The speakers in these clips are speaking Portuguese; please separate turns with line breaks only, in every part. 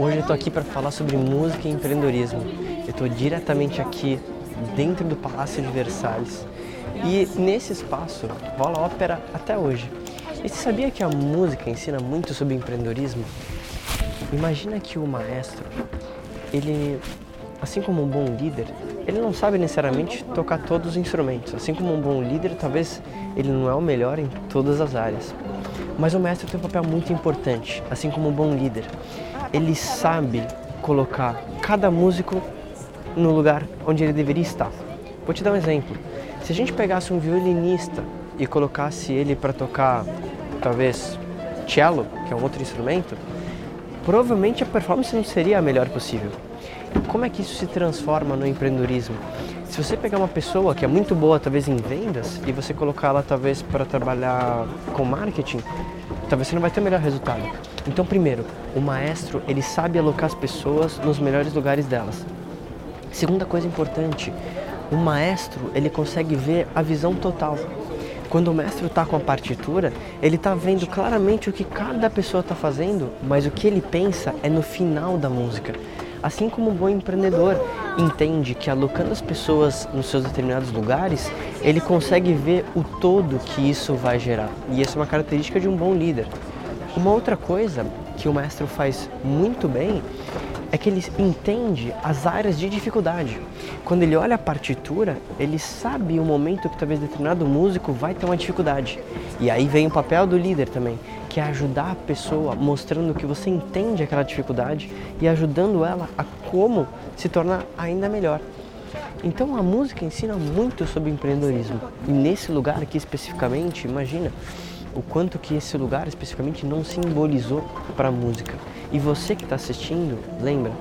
Hoje eu estou aqui para falar sobre música e empreendedorismo. Eu estou diretamente aqui dentro do Palácio de Versalhes e nesse espaço rola ópera até hoje. E você sabia que a música ensina muito sobre empreendedorismo? Imagina que o maestro, ele, assim como um bom líder, ele não sabe necessariamente tocar todos os instrumentos. Assim como um bom líder, talvez ele não é o melhor em todas as áreas. Mas o maestro tem um papel muito importante, assim como um bom líder ele sabe colocar cada músico no lugar onde ele deveria estar. Vou te dar um exemplo. Se a gente pegasse um violinista e colocasse ele para tocar, talvez, cello, que é um outro instrumento, provavelmente a performance não seria a melhor possível. Como é que isso se transforma no empreendedorismo? Se você pegar uma pessoa que é muito boa, talvez em vendas, e você colocar ela talvez para trabalhar com marketing, talvez você não vai ter o melhor resultado. Então, primeiro, o maestro ele sabe alocar as pessoas nos melhores lugares delas. Segunda coisa importante, o maestro ele consegue ver a visão total. Quando o mestre está com a partitura, ele está vendo claramente o que cada pessoa está fazendo, mas o que ele pensa é no final da música. Assim como um bom empreendedor entende que alocando as pessoas nos seus determinados lugares, ele consegue ver o todo que isso vai gerar. E essa é uma característica de um bom líder. Uma outra coisa que o maestro faz muito bem é que ele entende as áreas de dificuldade. Quando ele olha a partitura, ele sabe o momento que talvez determinado músico vai ter uma dificuldade. E aí vem o papel do líder também, que é ajudar a pessoa, mostrando que você entende aquela dificuldade e ajudando ela a como se tornar ainda melhor. Então a música ensina muito sobre empreendedorismo. E nesse lugar aqui especificamente, imagina, o quanto que esse lugar especificamente não simbolizou para a música. E você que está assistindo, lembra?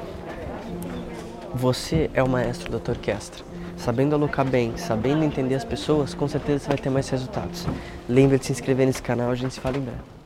Você é o maestro da tua orquestra. Sabendo alocar bem, sabendo entender as pessoas, com certeza você vai ter mais resultados. Lembra de se inscrever nesse canal, a gente se fala em breve.